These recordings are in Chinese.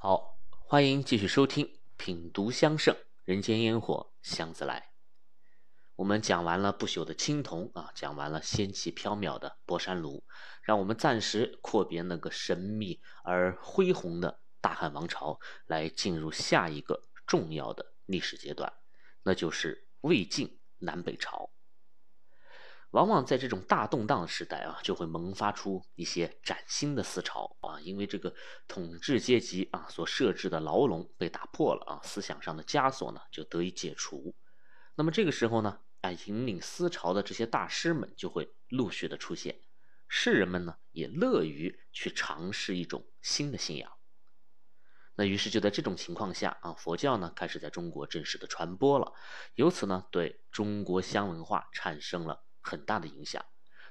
好，欢迎继续收听品读香盛人间烟火香自来。我们讲完了不朽的青铜啊，讲完了仙气飘渺的博山炉，让我们暂时阔别那个神秘而恢宏的大汉王朝，来进入下一个重要的历史阶段，那就是魏晋南北朝。往往在这种大动荡的时代啊，就会萌发出一些崭新的思潮啊，因为这个统治阶级啊所设置的牢笼被打破了啊，思想上的枷锁呢就得以解除。那么这个时候呢，啊，引领思潮的这些大师们就会陆续的出现，士人们呢也乐于去尝试一种新的信仰。那于是就在这种情况下啊，佛教呢开始在中国正式的传播了，由此呢对中国香文化产生了。很大的影响，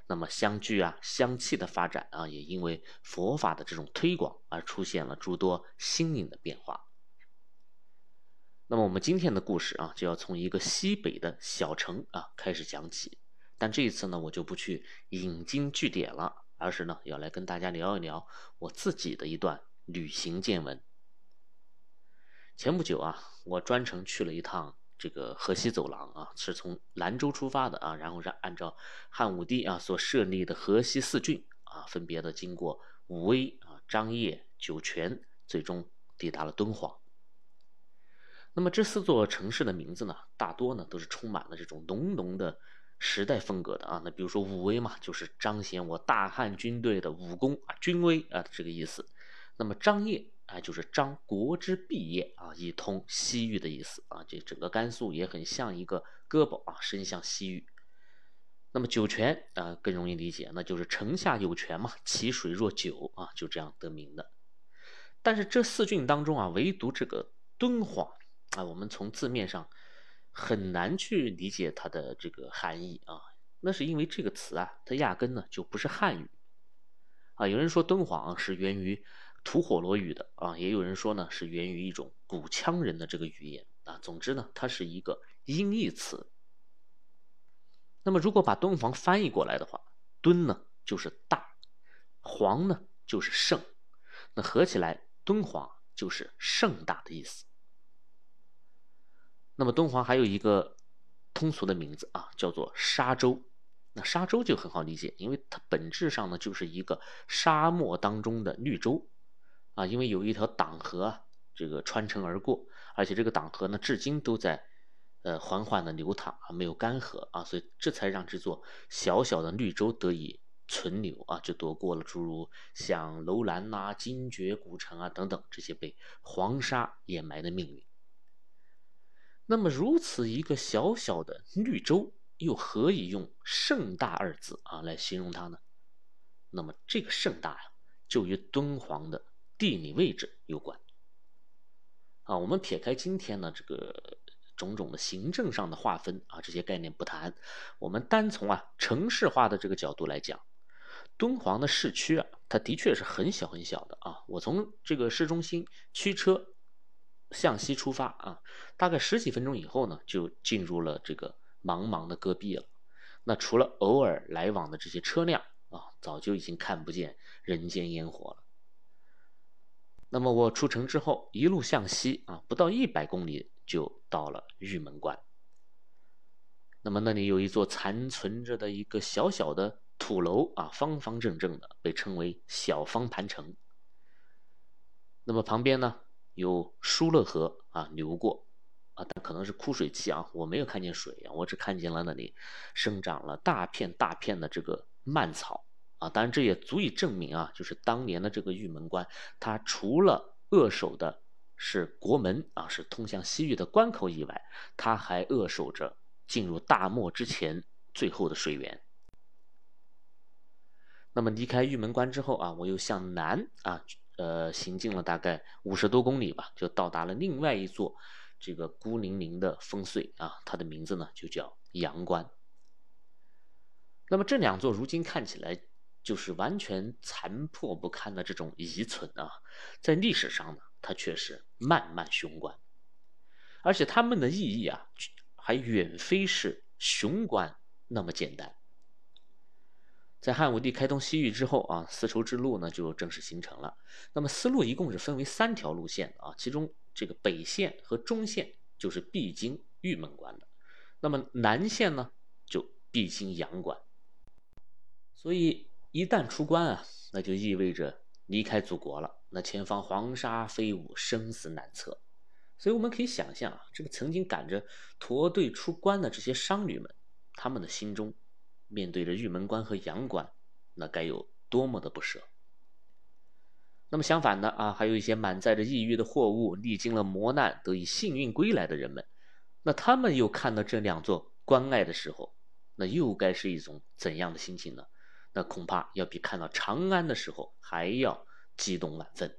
那么香具啊、香气的发展啊，也因为佛法的这种推广而出现了诸多新颖的变化。那么我们今天的故事啊，就要从一个西北的小城啊开始讲起。但这一次呢，我就不去引经据典了，而是呢要来跟大家聊一聊我自己的一段旅行见闻。前不久啊，我专程去了一趟。这个河西走廊啊，是从兰州出发的啊，然后是按照汉武帝啊所设立的河西四郡啊，分别的经过武威啊、张掖、酒泉，最终抵达了敦煌。那么这四座城市的名字呢，大多呢都是充满了这种浓浓的时代风格的啊。那比如说武威嘛，就是彰显我大汉军队的武功啊、军威啊这个意思。那么张掖。哎，就是张国之毕业啊，以通西域的意思啊。这整个甘肃也很像一个胳膊啊，伸向西域。那么酒泉啊，更容易理解，那就是城下有泉嘛，其水若酒啊，就这样得名的。但是这四郡当中啊，唯独这个敦煌啊，我们从字面上很难去理解它的这个含义啊。那是因为这个词啊，它压根呢就不是汉语啊。有人说敦煌是源于。吐火罗语的啊，也有人说呢是源于一种古羌人的这个语言啊。总之呢，它是一个音译词。那么如果把敦煌翻译过来的话，敦呢就是大，煌呢就是盛，那合起来敦煌就是盛大的意思。那么敦煌还有一个通俗的名字啊，叫做沙洲。那沙洲就很好理解，因为它本质上呢就是一个沙漠当中的绿洲。啊，因为有一条党河啊，这个穿城而过，而且这个党河呢，至今都在，呃，缓缓的流淌啊，没有干涸啊，所以这才让这座小小的绿洲得以存留啊，就躲过了诸如像楼兰呐、精绝古城啊等等这些被黄沙掩埋的命运。那么，如此一个小小的绿洲，又何以用盛大二字啊来形容它呢？那么，这个盛大呀，就与敦煌的。地理位置有关啊，我们撇开今天呢这个种种的行政上的划分啊这些概念不谈，我们单从啊城市化的这个角度来讲，敦煌的市区啊，它的确是很小很小的啊。我从这个市中心驱车向西出发啊，大概十几分钟以后呢，就进入了这个茫茫的戈壁了。那除了偶尔来往的这些车辆啊，早就已经看不见人间烟火了。那么我出城之后，一路向西啊，不到一百公里就到了玉门关。那么那里有一座残存着的一个小小的土楼啊，方方正正的，被称为小方盘城。那么旁边呢有疏勒河啊流过啊，但可能是枯水期啊，我没有看见水啊，我只看见了那里生长了大片大片的这个蔓草。啊，当然这也足以证明啊，就是当年的这个玉门关，它除了扼守的是国门啊，是通向西域的关口以外，它还扼守着进入大漠之前最后的水源。那么离开玉门关之后啊，我又向南啊，呃，行进了大概五十多公里吧，就到达了另外一座这个孤零零的烽燧啊，它的名字呢就叫阳关。那么这两座如今看起来。就是完全残破不堪的这种遗存啊，在历史上呢，它却是漫漫雄关，而且它们的意义啊，还远非是雄关那么简单。在汉武帝开通西域之后啊，丝绸之路呢就正式形成了。那么丝路一共是分为三条路线啊，其中这个北线和中线就是必经玉门关的，那么南线呢就必经阳关。所以一旦出关啊，那就意味着离开祖国了，那前方黄沙飞舞，生死难测。所以我们可以想象啊，这个曾经赶着驼队出关的这些商旅们，他们的心中面对着玉门关和阳关，那该有多么的不舍。那么相反的啊，还有一些满载着异域的货物，历经了磨难得以幸运归来的人们，那他们又看到这两座关隘的时候，那又该是一种怎样的心情呢？那恐怕要比看到长安的时候还要激动万分。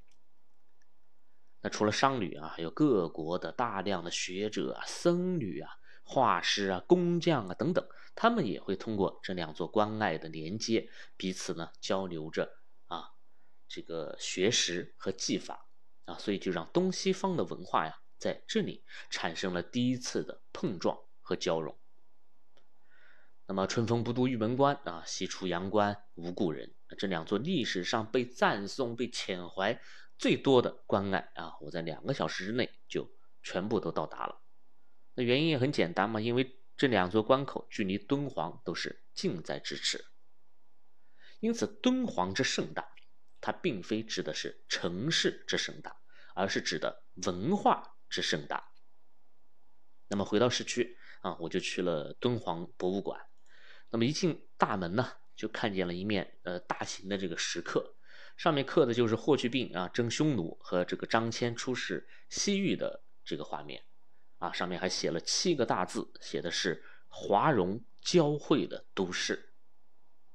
那除了商旅啊，还有各国的大量的学者啊、僧侣啊、画师啊、工匠啊等等，他们也会通过这两座关隘的连接，彼此呢交流着啊这个学识和技法啊，所以就让东西方的文化呀在这里产生了第一次的碰撞和交融。那么春风不度玉门关啊，西出阳关无故人，这两座历史上被赞颂、被缅怀。最多的关隘啊，我在两个小时之内就全部都到达了。那原因也很简单嘛，因为这两座关口距离敦煌都是近在咫尺。因此，敦煌之盛大，它并非指的是城市之盛大，而是指的文化之盛大。那么回到市区啊，我就去了敦煌博物馆。那么一进大门呢，就看见了一面呃大型的这个石刻。上面刻的就是霍去病啊征匈奴和这个张骞出使西域的这个画面，啊，上面还写了七个大字，写的是华容交汇的都市，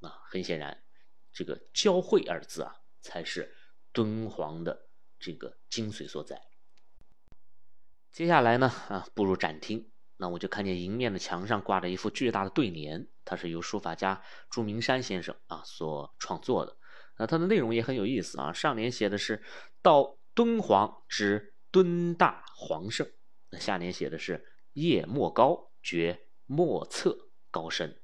啊，很显然，这个“交汇”二字啊，才是敦煌的这个精髓所在。接下来呢，啊，步入展厅，那我就看见迎面的墙上挂着一副巨大的对联，它是由书法家朱明山先生啊所创作的。那它的内容也很有意思啊，上联写的是“到敦煌之敦大皇圣”，那下联写的是“业莫高，绝莫测高深”。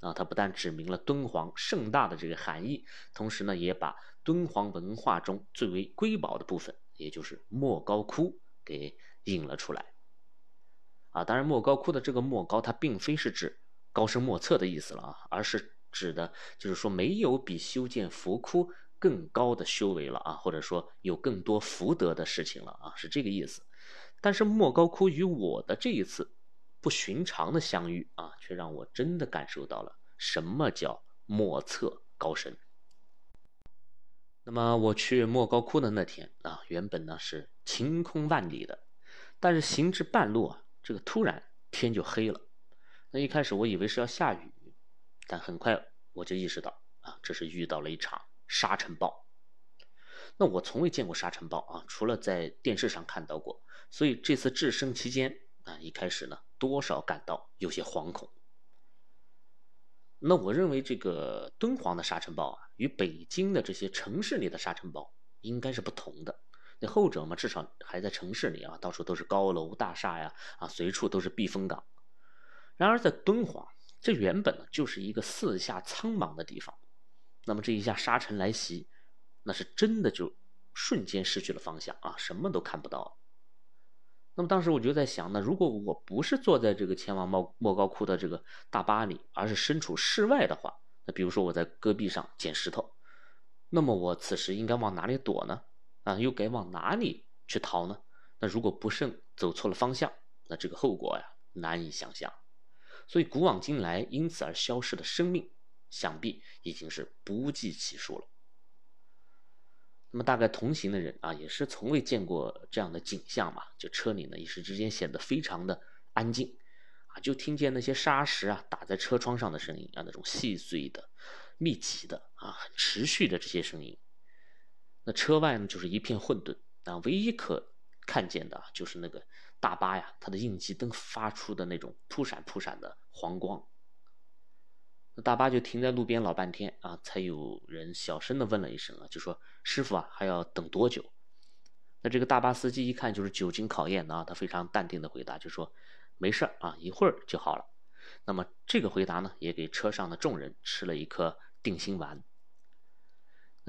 啊，它不但指明了敦煌盛大的这个含义，同时呢，也把敦煌文化中最为瑰宝的部分，也就是莫高窟给引了出来。啊，当然莫高窟的这个莫高，它并非是指高深莫测的意思了啊，而是。指的就是说，没有比修建佛窟更高的修为了啊，或者说有更多福德的事情了啊，是这个意思。但是莫高窟与我的这一次不寻常的相遇啊，却让我真的感受到了什么叫莫测高深。那么我去莫高窟的那天啊，原本呢是晴空万里的，但是行至半路啊，这个突然天就黑了。那一开始我以为是要下雨。但很快我就意识到啊，这是遇到了一场沙尘暴。那我从未见过沙尘暴啊，除了在电视上看到过。所以这次置身期间啊，一开始呢，多少感到有些惶恐。那我认为这个敦煌的沙尘暴啊，与北京的这些城市里的沙尘暴应该是不同的。那后者嘛，至少还在城市里啊，到处都是高楼大厦呀，啊，随处都是避风港。然而在敦煌。这原本呢就是一个四下苍茫的地方，那么这一下沙尘来袭，那是真的就瞬间失去了方向啊，什么都看不到。那么当时我就在想，那如果我不是坐在这个前往莫莫高窟的这个大巴里，而是身处室外的话，那比如说我在戈壁上捡石头，那么我此时应该往哪里躲呢？啊，又该往哪里去逃呢？那如果不慎走错了方向，那这个后果呀，难以想象。所以古往今来，因此而消失的生命，想必已经是不计其数了。那么，大概同行的人啊，也是从未见过这样的景象嘛。就车里呢，一时之间显得非常的安静，啊，就听见那些沙石啊打在车窗上的声音啊，那种细碎的、密集的啊、很持续的这些声音。那车外呢，就是一片混沌啊，唯一可看见的就是那个。大巴呀，它的应急灯发出的那种扑闪扑闪的黄光，那大巴就停在路边老半天啊，才有人小声的问了一声啊，就说：“师傅啊，还要等多久？”那这个大巴司机一看就是久经考验的啊，他非常淡定的回答，就说：“没事啊，一会儿就好了。”那么这个回答呢，也给车上的众人吃了一颗定心丸。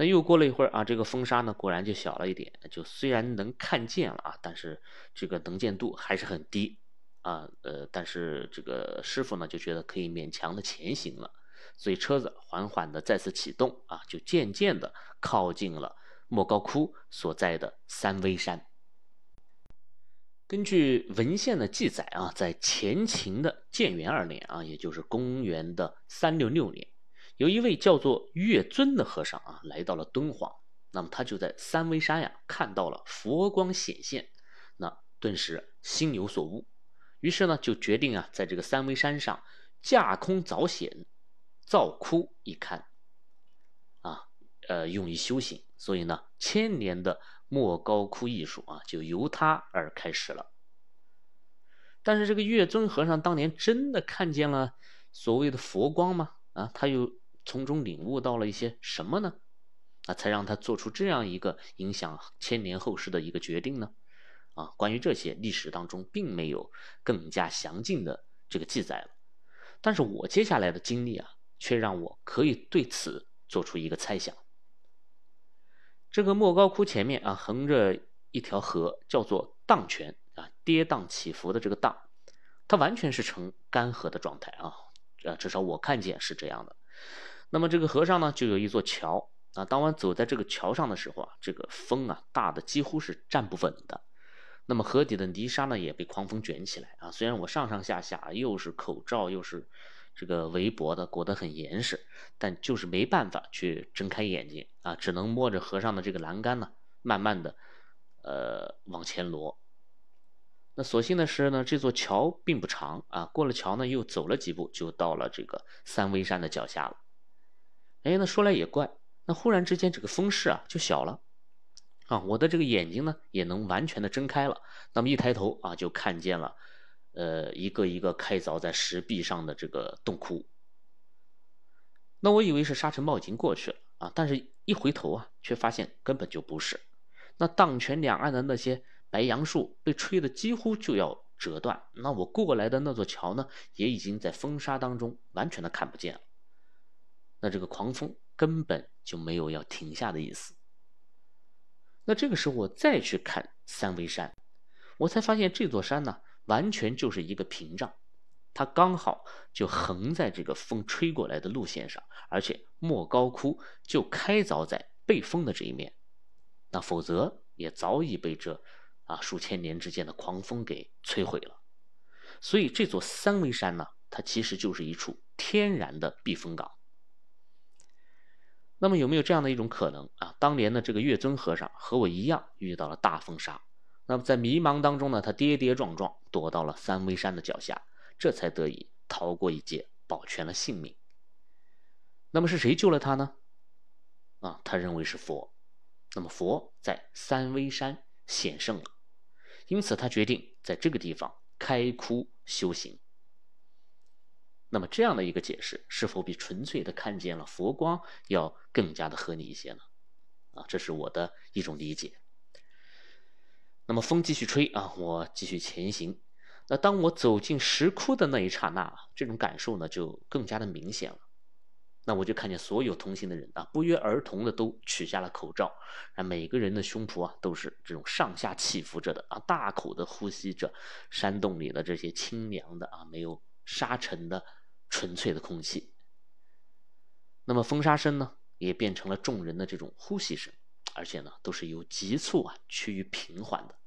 那又过了一会儿啊，这个风沙呢果然就小了一点，就虽然能看见了啊，但是这个能见度还是很低啊。呃，但是这个师傅呢就觉得可以勉强的前行了，所以车子缓缓的再次启动啊，就渐渐的靠近了莫高窟所在的三危山。根据文献的记载啊，在前秦的建元二年啊，也就是公元的三六六年。有一位叫做月尊的和尚啊，来到了敦煌。那么他就在三危山呀，看到了佛光显现，那顿时心有所悟，于是呢，就决定啊，在这个三危山上架空凿险，造窟一龛，啊，呃，用于修行。所以呢，千年的莫高窟艺术啊，就由他而开始了。但是这个月尊和尚当年真的看见了所谓的佛光吗？啊，他又？从中领悟到了一些什么呢？啊，才让他做出这样一个影响千年后世的一个决定呢？啊，关于这些历史当中并没有更加详尽的这个记载了。但是我接下来的经历啊，却让我可以对此做出一个猜想。这个莫高窟前面啊，横着一条河，叫做荡泉啊，跌宕起伏的这个荡，它完全是呈干涸的状态啊，呃，至少我看见是这样的。那么这个河上呢，就有一座桥啊。当晚走在这个桥上的时候啊，这个风啊大的几乎是站不稳的。那么河底的泥沙呢，也被狂风卷起来啊。虽然我上上下下又是口罩又是这个围脖的裹得很严实，但就是没办法去睁开眼睛啊，只能摸着河上的这个栏杆呢，慢慢的呃往前挪。那所幸的是呢，这座桥并不长啊。过了桥呢，又走了几步，就到了这个三危山的脚下了。哎，那说来也怪，那忽然之间这个风势啊就小了，啊，我的这个眼睛呢也能完全的睁开了。那么一抬头啊，就看见了，呃，一个一个开凿在石壁上的这个洞窟。那我以为是沙尘暴已经过去了啊，但是一回头啊，却发现根本就不是。那荡泉两岸的那些白杨树被吹得几乎就要折断，那我过来的那座桥呢，也已经在风沙当中完全的看不见了。那这个狂风根本就没有要停下的意思。那这个时候我再去看三危山，我才发现这座山呢，完全就是一个屏障，它刚好就横在这个风吹过来的路线上，而且莫高窟就开凿在背风的这一面，那否则也早已被这啊数千年之间的狂风给摧毁了。所以这座三危山呢，它其实就是一处天然的避风港。那么有没有这样的一种可能啊？当年的这个月尊和尚和我一样遇到了大风沙，那么在迷茫当中呢，他跌跌撞撞躲到了三危山的脚下，这才得以逃过一劫，保全了性命。那么是谁救了他呢？啊，他认为是佛。那么佛在三危山显圣了，因此他决定在这个地方开窟修行。那么这样的一个解释，是否比纯粹的看见了佛光要更加的合理一些呢？啊，这是我的一种理解。那么风继续吹啊，我继续前行。那当我走进石窟的那一刹那，这种感受呢就更加的明显了。那我就看见所有同行的人啊，不约而同的都取下了口罩，啊，每个人的胸脯啊都是这种上下起伏着的啊，大口的呼吸着山洞里的这些清凉的啊，没有沙尘的。纯粹的空气，那么风沙声呢，也变成了众人的这种呼吸声，而且呢，都是由急促啊趋于平缓的。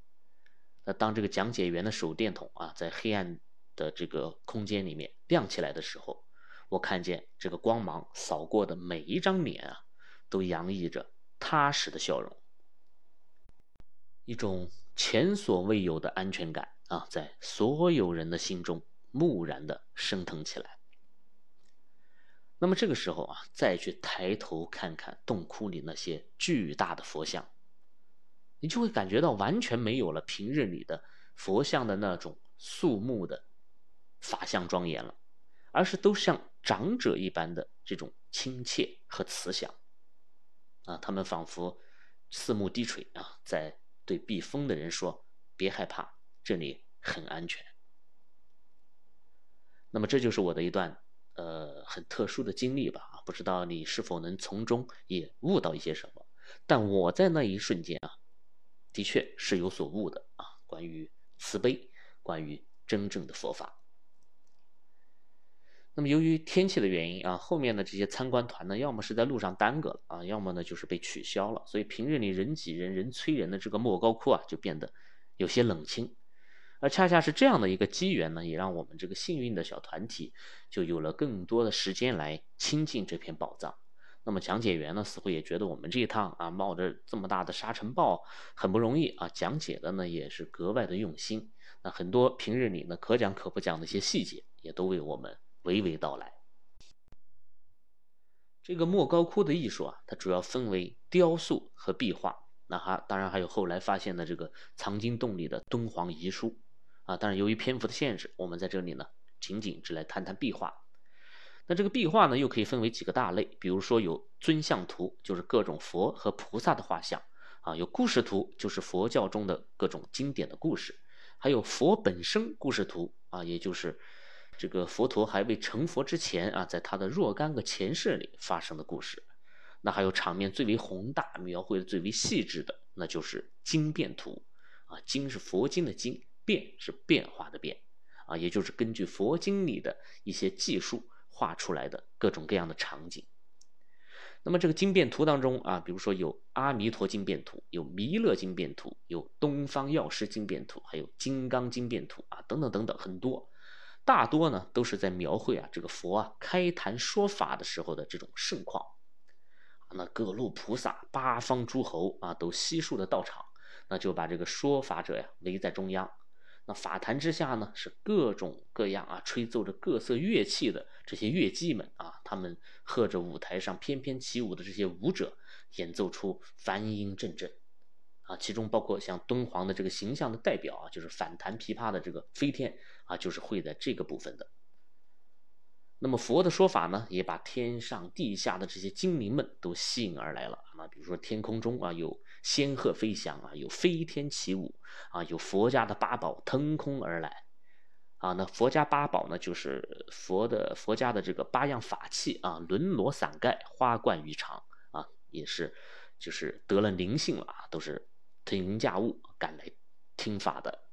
那当这个讲解员的手电筒啊，在黑暗的这个空间里面亮起来的时候，我看见这个光芒扫过的每一张脸啊，都洋溢着踏实的笑容，一种前所未有的安全感啊，在所有人的心中蓦然的升腾起来。那么这个时候啊，再去抬头看看洞窟里那些巨大的佛像，你就会感觉到完全没有了平日里的佛像的那种肃穆的法相庄严了，而是都像长者一般的这种亲切和慈祥。啊，他们仿佛四目低垂啊，在对避风的人说：“别害怕，这里很安全。”那么这就是我的一段。呃很特殊的经历吧，不知道你是否能从中也悟到一些什么。但我在那一瞬间啊，的确是有所悟的啊，关于慈悲，关于真正的佛法。那么由于天气的原因啊，后面的这些参观团呢，要么是在路上耽搁了啊，要么呢就是被取消了。所以平日里人挤人、人催人的这个莫高窟啊，就变得有些冷清。而恰恰是这样的一个机缘呢，也让我们这个幸运的小团体就有了更多的时间来亲近这片宝藏。那么讲解员呢，似乎也觉得我们这一趟啊，冒着这么大的沙尘暴很不容易啊，讲解的呢也是格外的用心。那很多平日里呢可讲可不讲的一些细节，也都为我们。娓娓道来。这个莫高窟的艺术啊，它主要分为雕塑和壁画。那还当然还有后来发现的这个藏经洞里的敦煌遗书啊。但是，由于篇幅的限制，我们在这里呢，仅仅只来谈谈壁画。那这个壁画呢，又可以分为几个大类，比如说有尊像图，就是各种佛和菩萨的画像啊；有故事图，就是佛教中的各种经典的故事；还有佛本身故事图啊，也就是。这个佛陀还未成佛之前啊，在他的若干个前世里发生的故事，那还有场面最为宏大、描绘的最为细致的，那就是经变图啊。经是佛经的经，变是变化的变啊，也就是根据佛经里的一些技术画出来的各种各样的场景。那么这个经变图当中啊，比如说有阿弥陀经变图，有弥勒经变图，有东方药师经变图，还有金刚经变图啊，等等等等，很多。大多呢都是在描绘啊这个佛啊开坛说法的时候的这种盛况，那各路菩萨、八方诸侯啊都悉数的到场，那就把这个说法者呀围在中央。那法坛之下呢是各种各样啊吹奏着各色乐器的这些乐伎们啊，他们和着舞台上翩翩起舞的这些舞者，演奏出梵音阵阵。啊，其中包括像敦煌的这个形象的代表啊，就是反弹琵琶的这个飞天啊，就是会在这个部分的。那么佛的说法呢，也把天上地下的这些精灵们都吸引而来了。那比如说天空中啊，有仙鹤飞翔啊，有飞天起舞啊，有佛家的八宝腾空而来啊。那佛家八宝呢，就是佛的佛家的这个八样法器啊，轮罗伞盖，花冠鱼肠啊，也是就是得了灵性了啊，都是。腾云驾雾赶来听法的，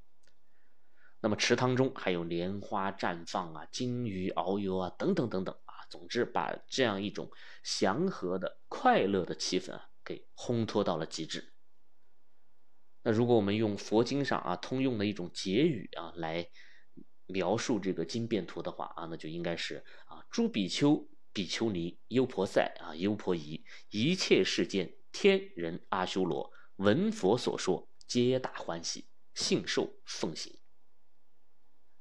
那么池塘中还有莲花绽放啊，金鱼遨游啊，等等等等啊，总之把这样一种祥和的、快乐的气氛啊，给烘托到了极致。那如果我们用佛经上啊通用的一种结语啊来描述这个经变图的话啊，那就应该是啊，诸比丘、比丘尼、优婆塞啊、优婆夷，一切世间天人阿修罗。闻佛所说，皆大欢喜，信受奉行。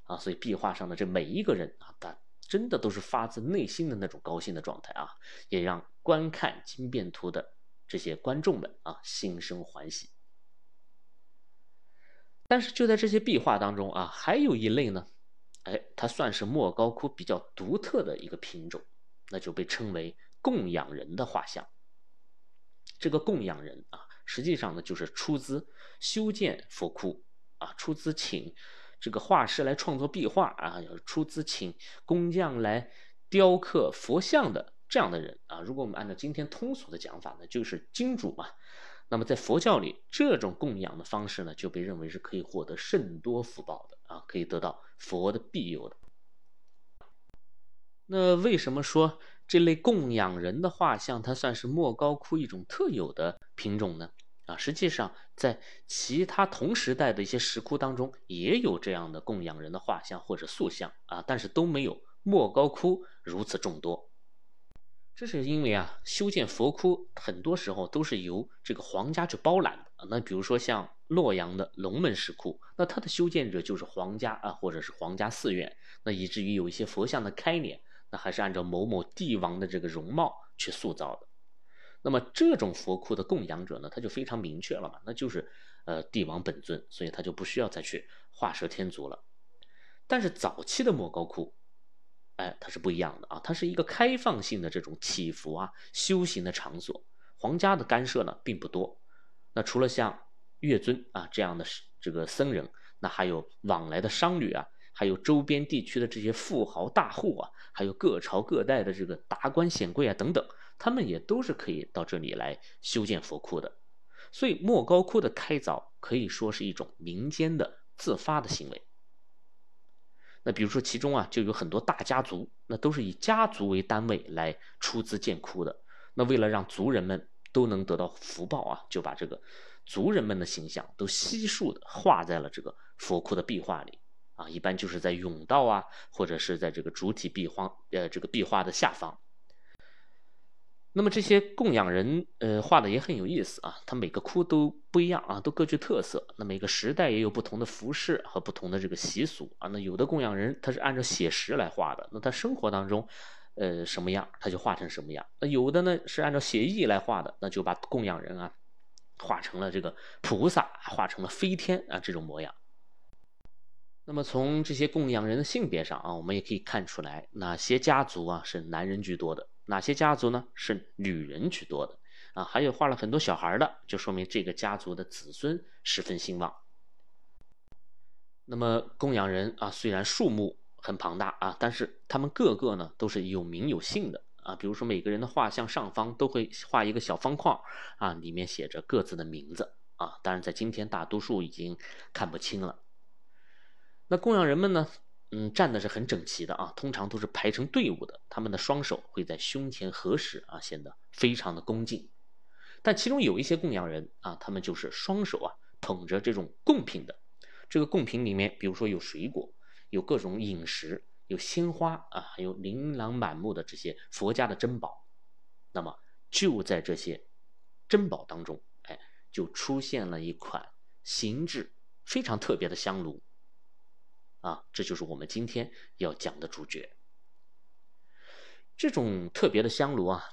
啊，所以壁画上的这每一个人啊，他真的都是发自内心的那种高兴的状态啊，也让观看经变图的这些观众们啊心生欢喜。但是就在这些壁画当中啊，还有一类呢，哎，它算是莫高窟比较独特的一个品种，那就被称为供养人的画像。这个供养人啊。实际上呢，就是出资修建佛窟啊，出资请这个画师来创作壁画啊，出资请工匠来雕刻佛像的这样的人啊。如果我们按照今天通俗的讲法呢，就是金主嘛。那么在佛教里，这种供养的方式呢，就被认为是可以获得甚多福报的啊，可以得到佛的庇佑的。那为什么说这类供养人的画像，它算是莫高窟一种特有的品种呢？啊，实际上在其他同时代的一些石窟当中，也有这样的供养人的画像或者塑像啊，但是都没有莫高窟如此众多。这是因为啊，修建佛窟很多时候都是由这个皇家去包揽的。那比如说像洛阳的龙门石窟，那它的修建者就是皇家啊，或者是皇家寺院。那以至于有一些佛像的开脸，那还是按照某某帝王的这个容貌去塑造的。那么这种佛窟的供养者呢，他就非常明确了嘛，那就是呃帝王本尊，所以他就不需要再去画蛇添足了。但是早期的莫高窟，哎，它是不一样的啊，它是一个开放性的这种祈福啊、修行的场所，皇家的干涉呢并不多。那除了像月尊啊这样的这个僧人，那还有往来的商旅啊，还有周边地区的这些富豪大户啊，还有各朝各代的这个达官显贵啊等等，他们也都是可以到这里来修建佛窟的。所以莫高窟的开凿可以说是一种民间的自发的行为。那比如说其中啊，就有很多大家族，那都是以家族为单位来出资建窟的。那为了让族人们都能得到福报啊，就把这个族人们的形象都悉数的画在了这个佛窟的壁画里啊，一般就是在甬道啊，或者是在这个主体壁画呃这个壁画的下方。那么这些供养人，呃，画的也很有意思啊。他每个窟都不一样啊，都各具特色。那每个时代也有不同的服饰和不同的这个习俗啊。那有的供养人他是按照写实来画的，那他生活当中，呃，什么样他就画成什么样。那有的呢是按照写意来画的，那就把供养人啊画成了这个菩萨，画成了飞天啊这种模样。那么从这些供养人的性别上啊，我们也可以看出来哪些家族啊是男人居多的。哪些家族呢？是女人居多的啊，还有画了很多小孩的，就说明这个家族的子孙十分兴旺。那么供养人啊，虽然数目很庞大啊，但是他们个个呢都是有名有姓的啊。比如说每个人的画像上方都会画一个小方框啊，里面写着各自的名字啊。当然，在今天大多数已经看不清了。那供养人们呢？嗯，站的是很整齐的啊，通常都是排成队伍的。他们的双手会在胸前合十啊，显得非常的恭敬。但其中有一些供养人啊，他们就是双手啊捧着这种贡品的。这个贡品里面，比如说有水果，有各种饮食，有鲜花啊，还有琳琅满目的这些佛家的珍宝。那么就在这些珍宝当中，哎，就出现了一款形制非常特别的香炉。啊，这就是我们今天要讲的主角。这种特别的香炉啊，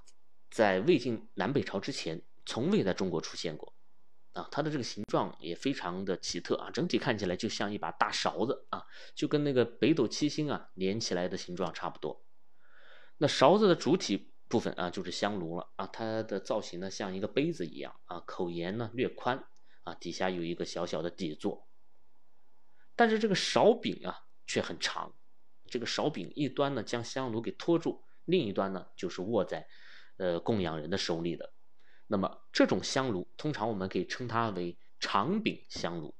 在魏晋南北朝之前，从未在中国出现过。啊，它的这个形状也非常的奇特啊，整体看起来就像一把大勺子啊，就跟那个北斗七星啊连起来的形状差不多。那勺子的主体部分啊，就是香炉了啊，它的造型呢像一个杯子一样啊，口沿呢略宽啊，底下有一个小小的底座。但是这个勺柄啊却很长，这个勺柄一端呢将香炉给托住，另一端呢就是握在，呃供养人的手里的。那么这种香炉通常我们可以称它为长柄香炉，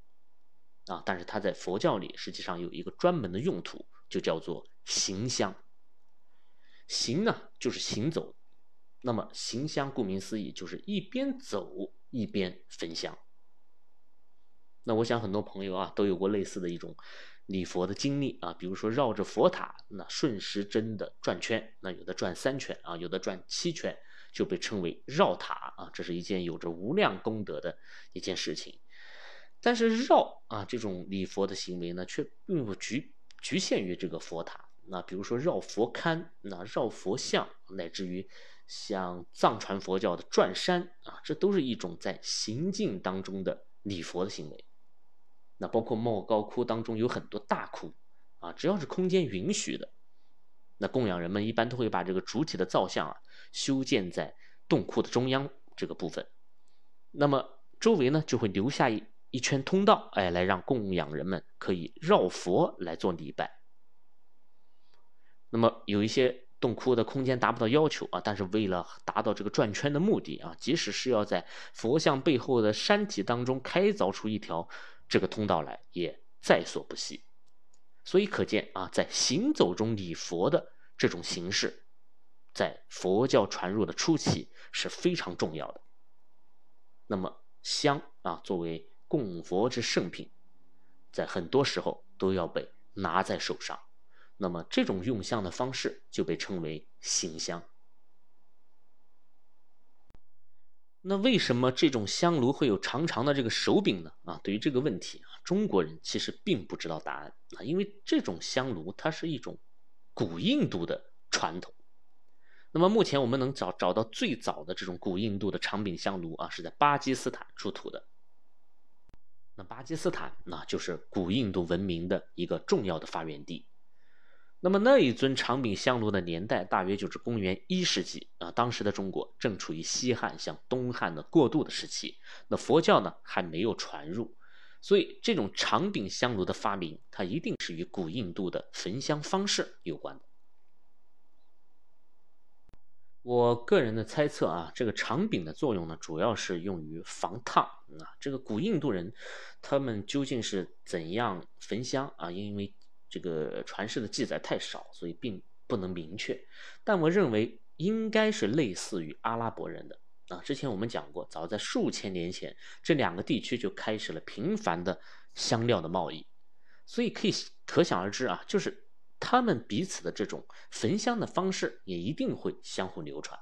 啊，但是它在佛教里实际上有一个专门的用途，就叫做行香。行呢就是行走，那么行香顾名思义就是一边走一边焚香。那我想很多朋友啊都有过类似的一种礼佛的经历啊，比如说绕着佛塔那顺时针的转圈，那有的转三圈啊，有的转七圈，就被称为绕塔啊，这是一件有着无量功德的一件事情。但是绕啊这种礼佛的行为呢，却并不局局限于这个佛塔。那比如说绕佛龛，那绕佛像，乃至于像藏传佛教的转山啊，这都是一种在行进当中的礼佛的行为。那包括莫高窟当中有很多大窟，啊，只要是空间允许的，那供养人们一般都会把这个主体的造像啊修建在洞窟的中央这个部分，那么周围呢就会留下一一圈通道，哎，来让供养人们可以绕佛来做礼拜。那么有一些洞窟的空间达不到要求啊，但是为了达到这个转圈的目的啊，即使是要在佛像背后的山体当中开凿出一条。这个通道来也在所不惜，所以可见啊，在行走中礼佛的这种形式，在佛教传入的初期是非常重要的。那么香啊，作为供佛之圣品，在很多时候都要被拿在手上，那么这种用香的方式就被称为行香。那为什么这种香炉会有长长的这个手柄呢？啊，对于这个问题啊，中国人其实并不知道答案啊，因为这种香炉它是一种古印度的传统。那么目前我们能找找到最早的这种古印度的长柄香炉啊，是在巴基斯坦出土的。那巴基斯坦那就是古印度文明的一个重要的发源地。那么那一尊长柄香炉的年代大约就是公元一世纪啊，当时的中国正处于西汉向东汉的过渡的时期，那佛教呢还没有传入，所以这种长柄香炉的发明，它一定是与古印度的焚香方式有关的。我个人的猜测啊，这个长柄的作用呢，主要是用于防烫啊。这个古印度人，他们究竟是怎样焚香啊？因为这个传世的记载太少，所以并不能明确。但我认为应该是类似于阿拉伯人的啊。之前我们讲过，早在数千年前，这两个地区就开始了频繁的香料的贸易，所以可以可想而知啊，就是。他们彼此的这种焚香的方式也一定会相互流传。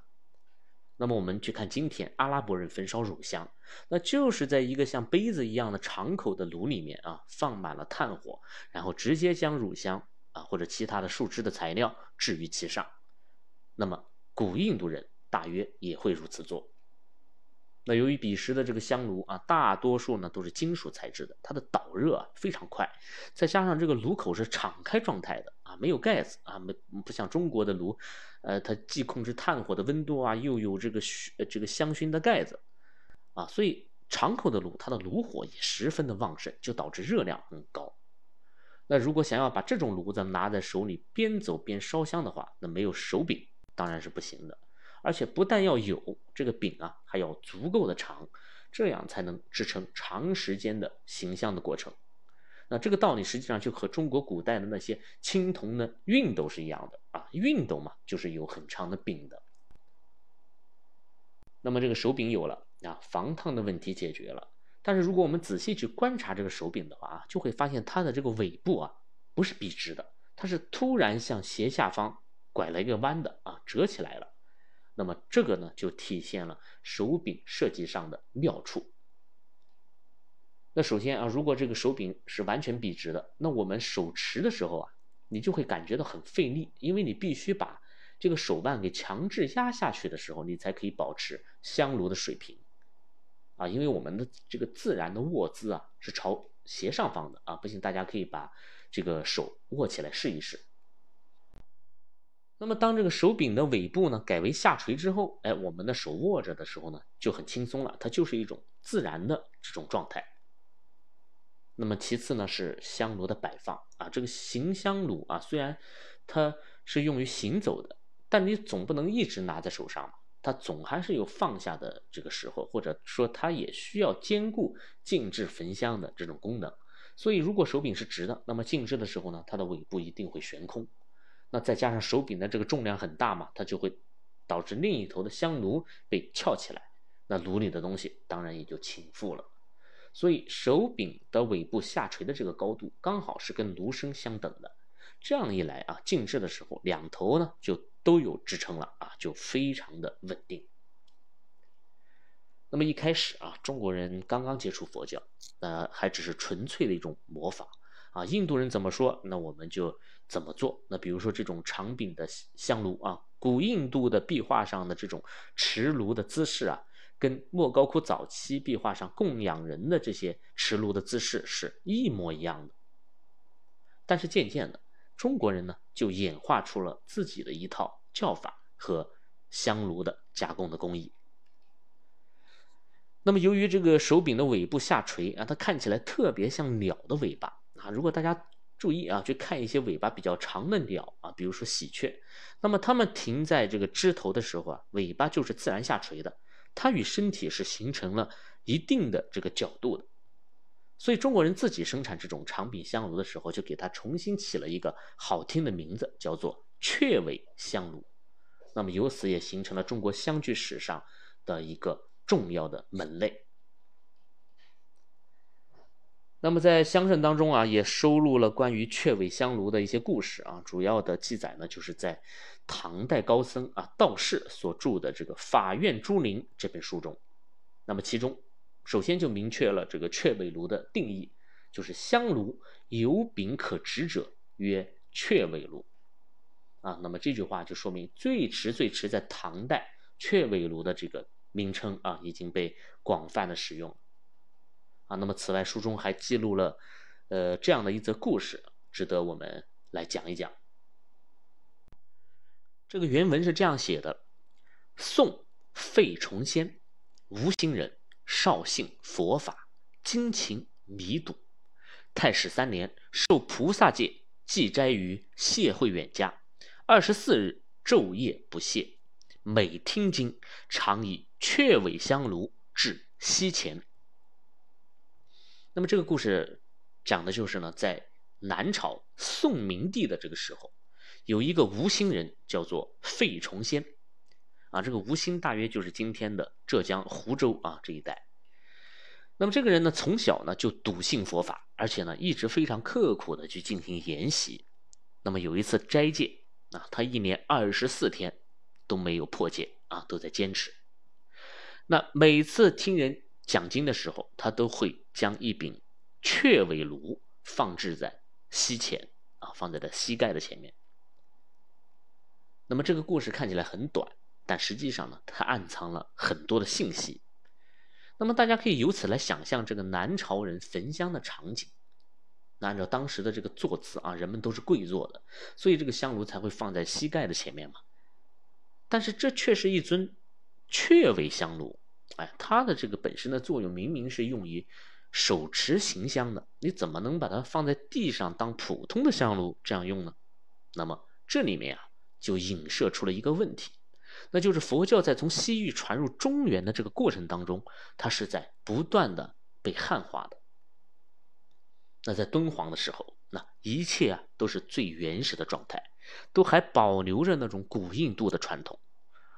那么我们去看今天阿拉伯人焚烧乳香，那就是在一个像杯子一样的敞口的炉里面啊，放满了炭火，然后直接将乳香啊或者其他的树枝的材料置于其上。那么古印度人大约也会如此做。那由于彼时的这个香炉啊，大多数呢都是金属材质的，它的导热啊非常快，再加上这个炉口是敞开状态的啊，没有盖子啊，没不像中国的炉，呃，它既控制炭火的温度啊，又有这个熏这个香薰的盖子啊，所以敞口的炉它的炉火也十分的旺盛，就导致热量很高。那如果想要把这种炉子拿在手里边走边烧香的话，那没有手柄当然是不行的。而且不但要有这个柄啊，还要足够的长，这样才能支撑长时间的形象的过程。那这个道理实际上就和中国古代的那些青铜的熨斗是一样的啊，熨斗嘛就是有很长的柄的。那么这个手柄有了啊，防烫的问题解决了。但是如果我们仔细去观察这个手柄的话啊，就会发现它的这个尾部啊不是笔直的，它是突然向斜下方拐了一个弯的啊，折起来了。那么这个呢，就体现了手柄设计上的妙处。那首先啊，如果这个手柄是完全笔直的，那我们手持的时候啊，你就会感觉到很费力，因为你必须把这个手腕给强制压下去的时候，你才可以保持香炉的水平。啊，因为我们的这个自然的握姿啊是朝斜上方的啊，不信大家可以把这个手握起来试一试。那么，当这个手柄的尾部呢改为下垂之后，哎，我们的手握着的时候呢就很轻松了，它就是一种自然的这种状态。那么其次呢是香炉的摆放啊，这个行香炉啊，虽然它是用于行走的，但你总不能一直拿在手上嘛，它总还是有放下的这个时候，或者说它也需要兼顾静置焚香的这种功能。所以，如果手柄是直的，那么静置的时候呢，它的尾部一定会悬空。那再加上手柄的这个重量很大嘛，它就会导致另一头的香炉被翘起来，那炉里的东西当然也就倾覆了。所以手柄的尾部下垂的这个高度刚好是跟炉身相等的，这样一来啊，静置的时候两头呢就都有支撑了啊，就非常的稳定。那么一开始啊，中国人刚刚接触佛教，呃，还只是纯粹的一种模仿。啊，印度人怎么说，那我们就怎么做。那比如说这种长柄的香炉啊，古印度的壁画上的这种持炉的姿势啊，跟莫高窟早期壁画上供养人的这些持炉的姿势是一模一样的。但是渐渐的，中国人呢就演化出了自己的一套叫法和香炉的加工的工艺。那么由于这个手柄的尾部下垂啊，它看起来特别像鸟的尾巴。啊，如果大家注意啊，去看一些尾巴比较长的鸟啊，比如说喜鹊，那么它们停在这个枝头的时候啊，尾巴就是自然下垂的，它与身体是形成了一定的这个角度的。所以中国人自己生产这种长柄香炉的时候，就给它重新起了一个好听的名字，叫做雀尾香炉。那么由此也形成了中国香具史上的一个重要的门类。那么在香圣当中啊，也收录了关于雀尾香炉的一些故事啊。主要的记载呢，就是在唐代高僧啊道士所著的这个《法院珠林》这本书中。那么其中，首先就明确了这个雀尾炉的定义，就是香炉有柄可直者，曰雀尾炉。啊，那么这句话就说明最迟最迟在唐代，雀尾炉的这个名称啊已经被广泛的使用。啊，那么此外，书中还记录了，呃，这样的一则故事，值得我们来讲一讲。这个原文是这样写的：宋费崇先，吴兴人，少信佛法，精勤弥笃。太始三年，受菩萨戒，寄斋于谢慧远家，二十四日昼夜不懈，每听经，常以雀尾香炉至西前。那么这个故事讲的就是呢，在南朝宋明帝的这个时候，有一个吴兴人叫做费崇先，啊，这个吴兴大约就是今天的浙江湖州啊这一带。那么这个人呢，从小呢就笃信佛法，而且呢一直非常刻苦的去进行研习。那么有一次斋戒啊，他一年二十四天都没有破戒啊，都在坚持。那每次听人讲经的时候，他都会将一柄雀尾炉放置在膝前啊，放在他膝盖的前面。那么这个故事看起来很短，但实际上呢，它暗藏了很多的信息。那么大家可以由此来想象这个南朝人焚香的场景。那按照当时的这个坐姿啊，人们都是跪坐的，所以这个香炉才会放在膝盖的前面嘛。但是这却是一尊雀尾香炉，哎，它的这个本身的作用明明是用于手持行香的，你怎么能把它放在地上当普通的香炉这样用呢？那么这里面啊，就影射出了一个问题。那就是佛教在从西域传入中原的这个过程当中，它是在不断的被汉化的。那在敦煌的时候，那一切啊都是最原始的状态，都还保留着那种古印度的传统。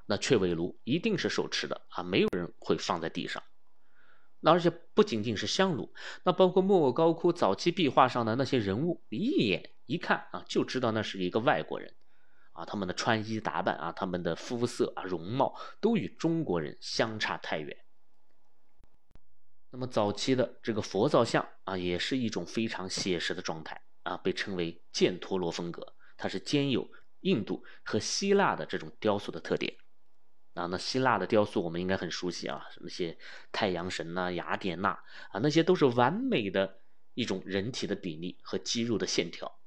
那雀尾炉一定是手持的啊，没有人会放在地上。那而且不仅仅是香炉，那包括莫高窟早期壁画上的那些人物，一眼一看啊，就知道那是一个外国人。啊，他们的穿衣打扮啊，他们的肤色啊，容貌都与中国人相差太远。那么早期的这个佛造像啊，也是一种非常写实的状态啊，被称为犍陀罗风格。它是兼有印度和希腊的这种雕塑的特点。啊，那希腊的雕塑我们应该很熟悉啊，那些太阳神呐、雅典娜啊，那些都是完美的一种人体的比例和肌肉的线条。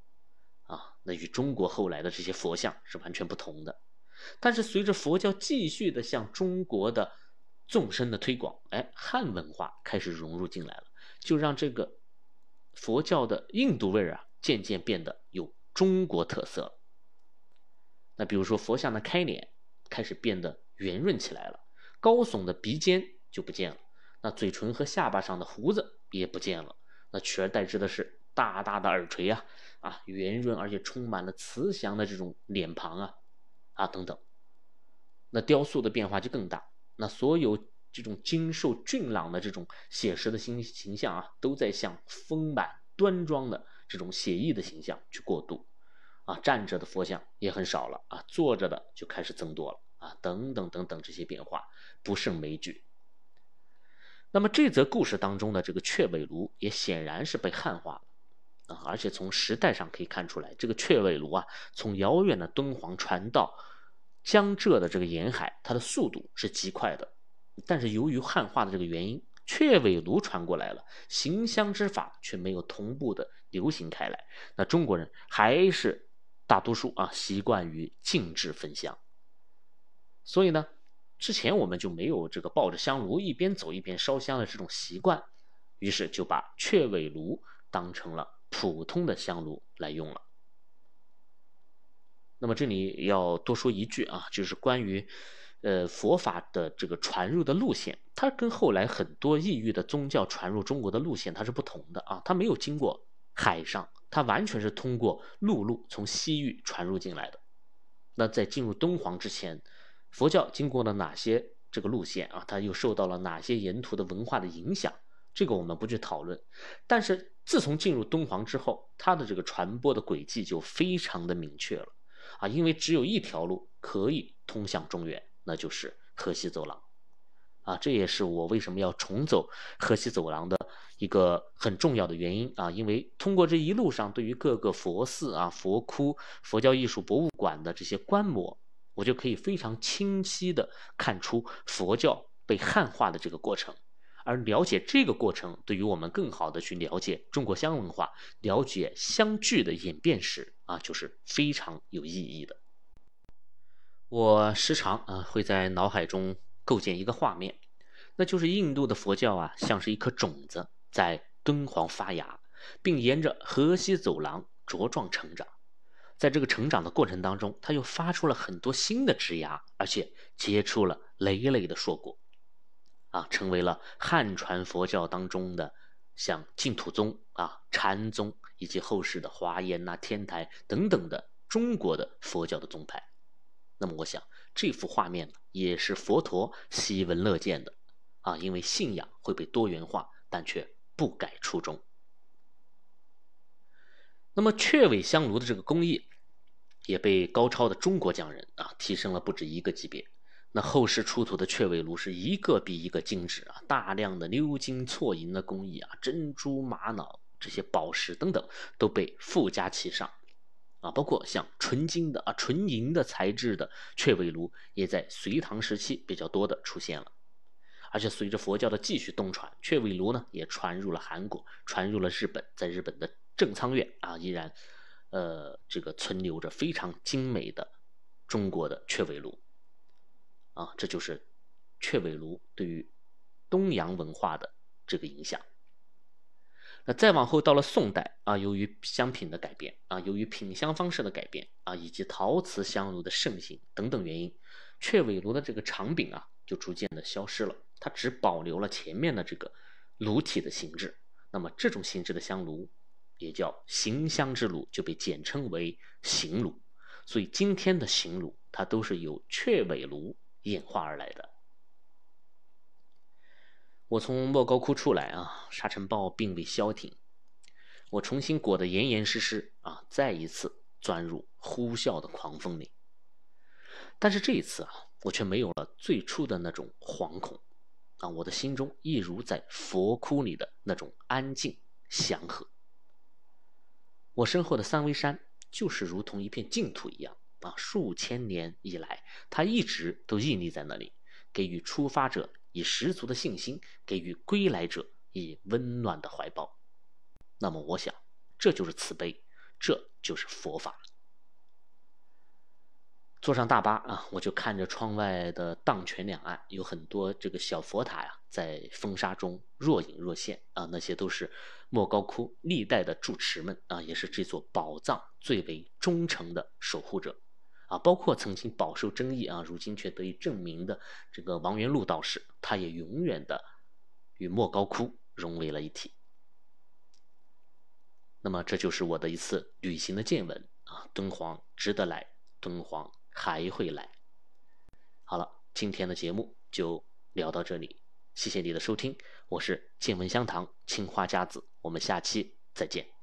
啊，那与中国后来的这些佛像是完全不同的。但是随着佛教继续的向中国的纵深的推广，哎，汉文化开始融入进来了，就让这个佛教的印度味儿啊，渐渐变得有中国特色。那比如说佛像的开脸开始变得圆润起来了，高耸的鼻尖就不见了，那嘴唇和下巴上的胡子也不见了，那取而代之的是大大的耳垂啊。啊，圆润而且充满了慈祥的这种脸庞啊，啊等等，那雕塑的变化就更大。那所有这种精瘦俊朗的这种写实的形形象啊，都在向丰满端庄的这种写意的形象去过渡。啊，站着的佛像也很少了啊，坐着的就开始增多了啊，等等等等这些变化不胜枚举。那么这则故事当中的这个雀尾炉也显然是被汉化了。啊，而且从时代上可以看出来，这个雀尾炉啊，从遥远的敦煌传到江浙的这个沿海，它的速度是极快的。但是由于汉化的这个原因，雀尾炉传过来了，行香之法却没有同步的流行开来。那中国人还是大多数啊，习惯于静置焚香。所以呢，之前我们就没有这个抱着香炉一边走一边烧香的这种习惯，于是就把雀尾炉当成了。普通的香炉来用了。那么这里要多说一句啊，就是关于，呃，佛法的这个传入的路线，它跟后来很多异域的宗教传入中国的路线它是不同的啊，它没有经过海上，它完全是通过陆路从西域传入进来的。那在进入敦煌之前，佛教经过了哪些这个路线啊？它又受到了哪些沿途的文化的影响？这个我们不去讨论，但是自从进入敦煌之后，它的这个传播的轨迹就非常的明确了啊，因为只有一条路可以通向中原，那就是河西走廊啊，这也是我为什么要重走河西走廊的一个很重要的原因啊，因为通过这一路上对于各个佛寺啊、佛窟、佛教艺术博物馆的这些观摩，我就可以非常清晰的看出佛教被汉化的这个过程。而了解这个过程，对于我们更好的去了解中国香文化、了解香具的演变史啊，就是非常有意义的。我时常啊会在脑海中构建一个画面，那就是印度的佛教啊，像是一颗种子，在敦煌发芽，并沿着河西走廊茁壮成长。在这个成长的过程当中，他又发出了很多新的枝芽，而且结出了累累的硕果，啊，成为了汉传佛教当中的像净土宗啊、禅宗以及后世的华严呐、天台等等的中国的佛教的宗派。那么，我想这幅画面呢也是佛陀喜闻乐见的，啊，因为信仰会被多元化，但却不改初衷。那么，雀尾香炉的这个工艺，也被高超的中国匠人啊提升了不止一个级别。那后世出土的雀尾炉是一个比一个精致啊，大量的鎏金错银的工艺啊，珍珠、玛瑙这些宝石等等都被附加其上啊，包括像纯金的啊、纯银的材质的雀尾炉，也在隋唐时期比较多的出现了。而且随着佛教的继续东传，雀尾炉呢也传入了韩国，传入了日本，在日本的。正仓院啊，依然，呃，这个存留着非常精美的中国的雀尾炉，啊，这就是雀尾炉对于东洋文化的这个影响。那再往后到了宋代啊，由于香品的改变啊，由于品香方式的改变啊，以及陶瓷香炉的盛行等等原因，雀尾炉的这个长柄啊，就逐渐的消失了，它只保留了前面的这个炉体的形制。那么这种形制的香炉。也叫行香之炉，就被简称为行炉。所以今天的行炉，它都是由雀尾炉演化而来的。我从莫高窟出来啊，沙尘暴并未消停，我重新裹得严严实实啊，再一次钻入呼啸的狂风里。但是这一次啊，我却没有了最初的那种惶恐啊，我的心中一如在佛窟里的那种安静祥和。我身后的三危山就是如同一片净土一样啊，数千年以来，它一直都屹立在那里，给予出发者以十足的信心，给予归来者以温暖的怀抱。那么，我想，这就是慈悲，这就是佛法。坐上大巴啊，我就看着窗外的荡泉两岸，有很多这个小佛塔呀，在风沙中若隐若现啊。那些都是莫高窟历代的住持们啊，也是这座宝藏最为忠诚的守护者啊。包括曾经饱受争议啊，如今却得以证明的这个王元禄道士，他也永远的与莫高窟融为了一体。那么，这就是我的一次旅行的见闻啊。敦煌值得来，敦煌。还会来。好了，今天的节目就聊到这里，谢谢你的收听，我是见闻香堂青花家子，我们下期再见。